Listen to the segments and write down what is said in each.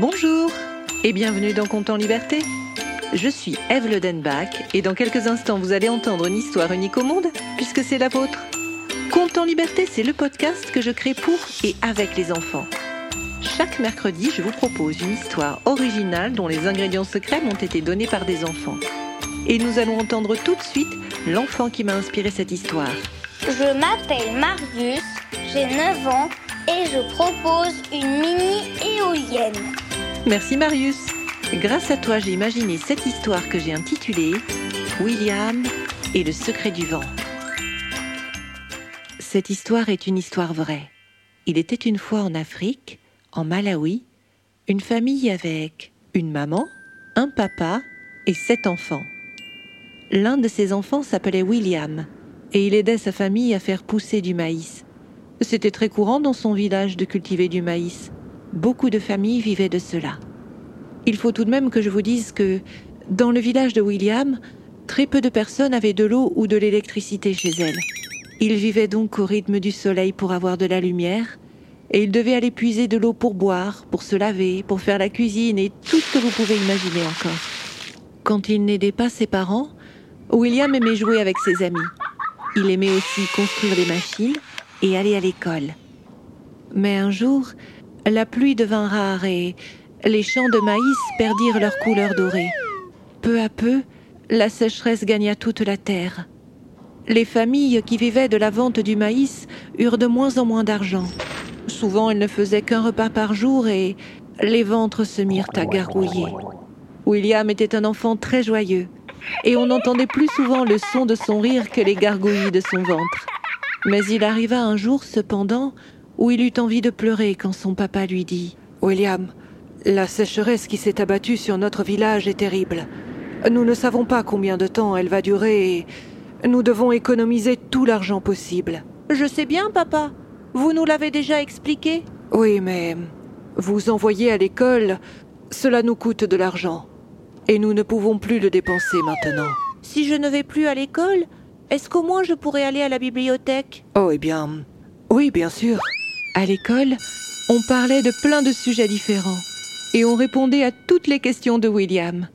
Bonjour et bienvenue dans Compte en Liberté. Je suis Eve Ledenbach et dans quelques instants vous allez entendre une histoire unique au monde puisque c'est la vôtre. Compte en Liberté, c'est le podcast que je crée pour et avec les enfants. Chaque mercredi, je vous propose une histoire originale dont les ingrédients secrets m'ont été donnés par des enfants. Et nous allons entendre tout de suite l'enfant qui m'a inspiré cette histoire. Je m'appelle Marius, j'ai 9 ans et je propose une mini éolienne. Merci Marius. Grâce à toi, j'ai imaginé cette histoire que j'ai intitulée William et le secret du vent. Cette histoire est une histoire vraie. Il était une fois en Afrique, en Malawi, une famille avec une maman, un papa et sept enfants. L'un de ces enfants s'appelait William et il aidait sa famille à faire pousser du maïs. C'était très courant dans son village de cultiver du maïs. Beaucoup de familles vivaient de cela. Il faut tout de même que je vous dise que, dans le village de William, très peu de personnes avaient de l'eau ou de l'électricité chez elles. Il vivait donc au rythme du soleil pour avoir de la lumière, et il devait aller puiser de l'eau pour boire, pour se laver, pour faire la cuisine et tout ce que vous pouvez imaginer encore. Quand il n'aidait pas ses parents, William aimait jouer avec ses amis. Il aimait aussi construire des machines et aller à l'école. Mais un jour, la pluie devint rare et les champs de maïs perdirent leur couleur dorée. Peu à peu, la sécheresse gagna toute la terre. Les familles qui vivaient de la vente du maïs eurent de moins en moins d'argent. Souvent, elles ne faisaient qu'un repas par jour et les ventres se mirent à gargouiller. William était un enfant très joyeux et on entendait plus souvent le son de son rire que les gargouillis de son ventre. Mais il arriva un jour, cependant, où il eut envie de pleurer quand son papa lui dit William, la sécheresse qui s'est abattue sur notre village est terrible. Nous ne savons pas combien de temps elle va durer et nous devons économiser tout l'argent possible. Je sais bien, papa. Vous nous l'avez déjà expliqué. Oui, mais vous envoyer à l'école, cela nous coûte de l'argent. Et nous ne pouvons plus le dépenser maintenant. Si je ne vais plus à l'école, est-ce qu'au moins je pourrais aller à la bibliothèque? Oh, eh bien. Oui, bien sûr. À l'école, on parlait de plein de sujets différents. Et on répondait à toutes les questions de William.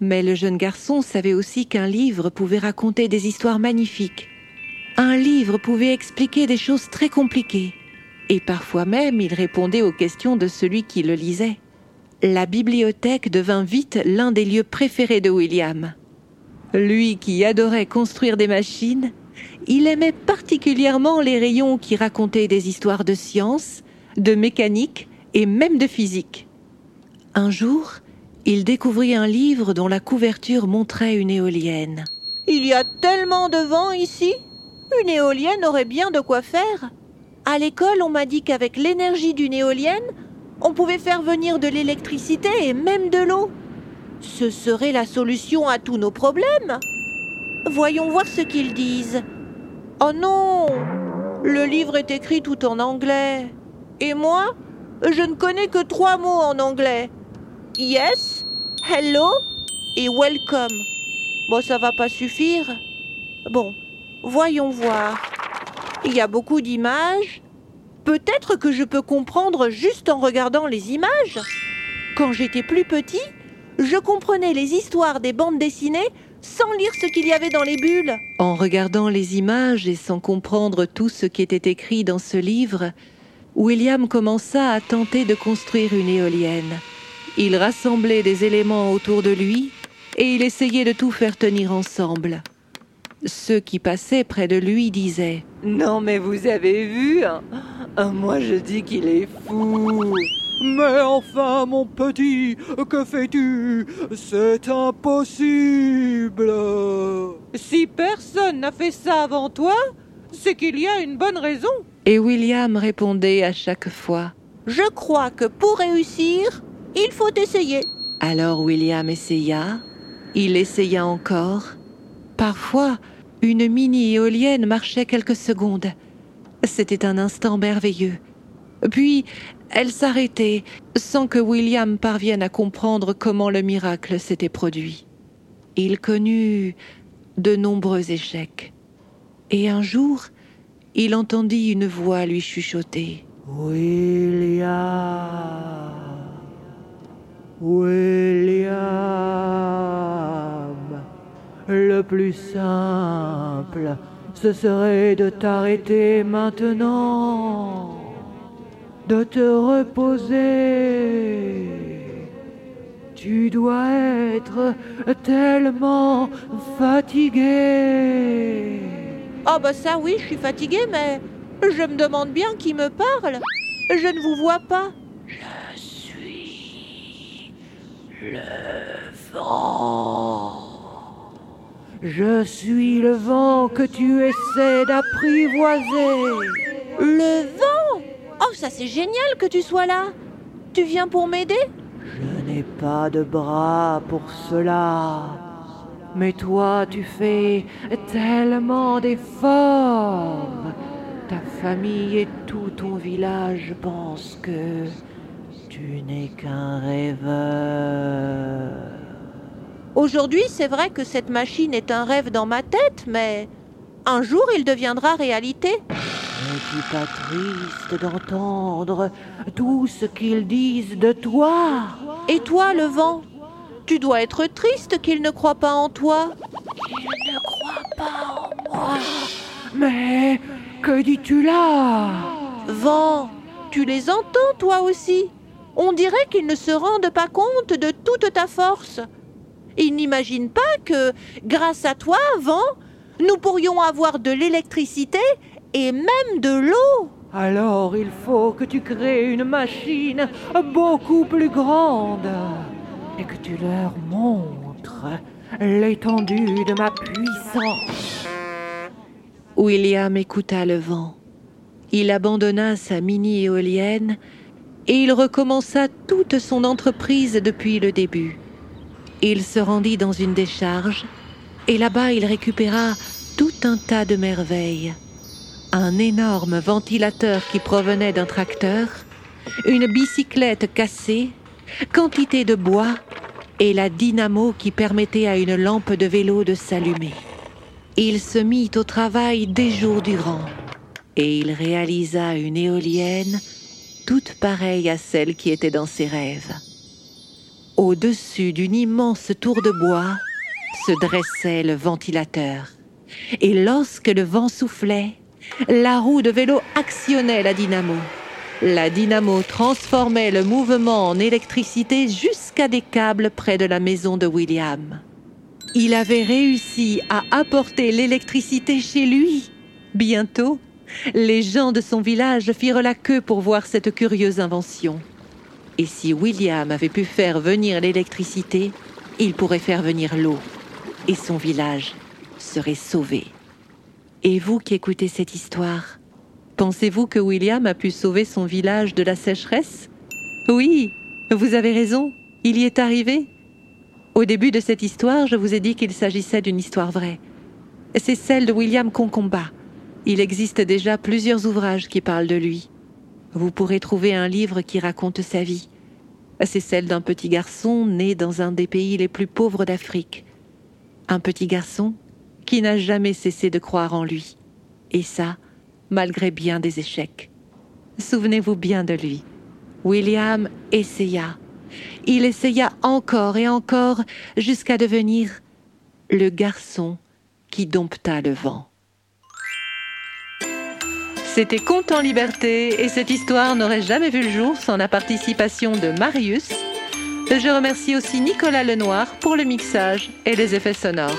Mais le jeune garçon savait aussi qu'un livre pouvait raconter des histoires magnifiques. Un livre pouvait expliquer des choses très compliquées. Et parfois même, il répondait aux questions de celui qui le lisait. La bibliothèque devint vite l'un des lieux préférés de William. Lui qui adorait construire des machines, il aimait particulièrement les rayons qui racontaient des histoires de science, de mécanique et même de physique. Un jour, il découvrit un livre dont la couverture montrait une éolienne. Il y a tellement de vent ici Une éolienne aurait bien de quoi faire. À l'école, on m'a dit qu'avec l'énergie d'une éolienne, on pouvait faire venir de l'électricité et même de l'eau. Ce serait la solution à tous nos problèmes. Voyons voir ce qu'ils disent. Oh non Le livre est écrit tout en anglais. Et moi, je ne connais que trois mots en anglais yes, hello et welcome. Bon, ça va pas suffire. Bon, voyons voir. Il y a beaucoup d'images. Peut-être que je peux comprendre juste en regardant les images. Quand j'étais plus petit, je comprenais les histoires des bandes dessinées sans lire ce qu'il y avait dans les bulles. En regardant les images et sans comprendre tout ce qui était écrit dans ce livre, William commença à tenter de construire une éolienne. Il rassemblait des éléments autour de lui et il essayait de tout faire tenir ensemble. Ceux qui passaient près de lui disaient Non, mais vous avez vu hein Moi je dis qu'il est fou. Mais enfin, mon petit, que fais-tu? C'est impossible. Si personne n'a fait ça avant toi, c'est qu'il y a une bonne raison. Et William répondait à chaque fois Je crois que pour réussir, il faut essayer. Alors William essaya, il essaya encore. Parfois, une mini-éolienne marchait quelques secondes. C'était un instant merveilleux. Puis, elle s'arrêtait sans que William parvienne à comprendre comment le miracle s'était produit. Il connut de nombreux échecs. Et un jour, il entendit une voix lui chuchoter. William. William, le plus simple, ce serait de t'arrêter maintenant, de te reposer. Tu dois être tellement fatigué. Oh bah ça oui, je suis fatiguée, mais je me demande bien qui me parle. Je ne vous vois pas. Je suis le vent. Je suis le vent que tu essaies d'apprivoiser. Le vent ça c'est génial que tu sois là. Tu viens pour m'aider? Je n'ai pas de bras pour cela. Mais toi, tu fais tellement d'efforts. Ta famille et tout ton village pensent que tu n'es qu'un rêveur. Aujourd'hui, c'est vrai que cette machine est un rêve dans ma tête, mais un jour il deviendra réalité. N'es-tu pas triste d'entendre tout ce qu'ils disent de toi Et toi, le vent Tu dois être triste qu'ils ne croient pas en toi. Mais que dis-tu là? Vent, tu les entends toi aussi? On dirait qu'ils ne se rendent pas compte de toute ta force. Ils n'imaginent pas que, grâce à toi, Vent, nous pourrions avoir de l'électricité et même de l'eau. Alors il faut que tu crées une machine beaucoup plus grande et que tu leur montres l'étendue de ma puissance. William écouta le vent. Il abandonna sa mini-éolienne et il recommença toute son entreprise depuis le début. Il se rendit dans une décharge et là-bas il récupéra tout un tas de merveilles. Un énorme ventilateur qui provenait d'un tracteur, une bicyclette cassée, quantité de bois et la dynamo qui permettait à une lampe de vélo de s'allumer. Il se mit au travail des jours durant et il réalisa une éolienne toute pareille à celle qui était dans ses rêves. Au-dessus d'une immense tour de bois se dressait le ventilateur. Et lorsque le vent soufflait, la roue de vélo actionnait la dynamo. La dynamo transformait le mouvement en électricité jusqu'à des câbles près de la maison de William. Il avait réussi à apporter l'électricité chez lui. Bientôt, les gens de son village firent la queue pour voir cette curieuse invention. Et si William avait pu faire venir l'électricité, il pourrait faire venir l'eau. Et son village serait sauvé. Et vous qui écoutez cette histoire, pensez-vous que William a pu sauver son village de la sécheresse? Oui, vous avez raison, il y est arrivé. Au début de cette histoire, je vous ai dit qu'il s'agissait d'une histoire vraie. C'est celle de William Concomba. Il existe déjà plusieurs ouvrages qui parlent de lui. Vous pourrez trouver un livre qui raconte sa vie. C'est celle d'un petit garçon né dans un des pays les plus pauvres d'Afrique. Un petit garçon qui n'a jamais cessé de croire en lui. Et ça, malgré bien des échecs. Souvenez-vous bien de lui. William essaya. Il essaya encore et encore jusqu'à devenir le garçon qui dompta le vent. C'était Conte en liberté et cette histoire n'aurait jamais vu le jour sans la participation de Marius. Je remercie aussi Nicolas Lenoir pour le mixage et les effets sonores.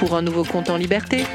pour un nouveau compte en liberté.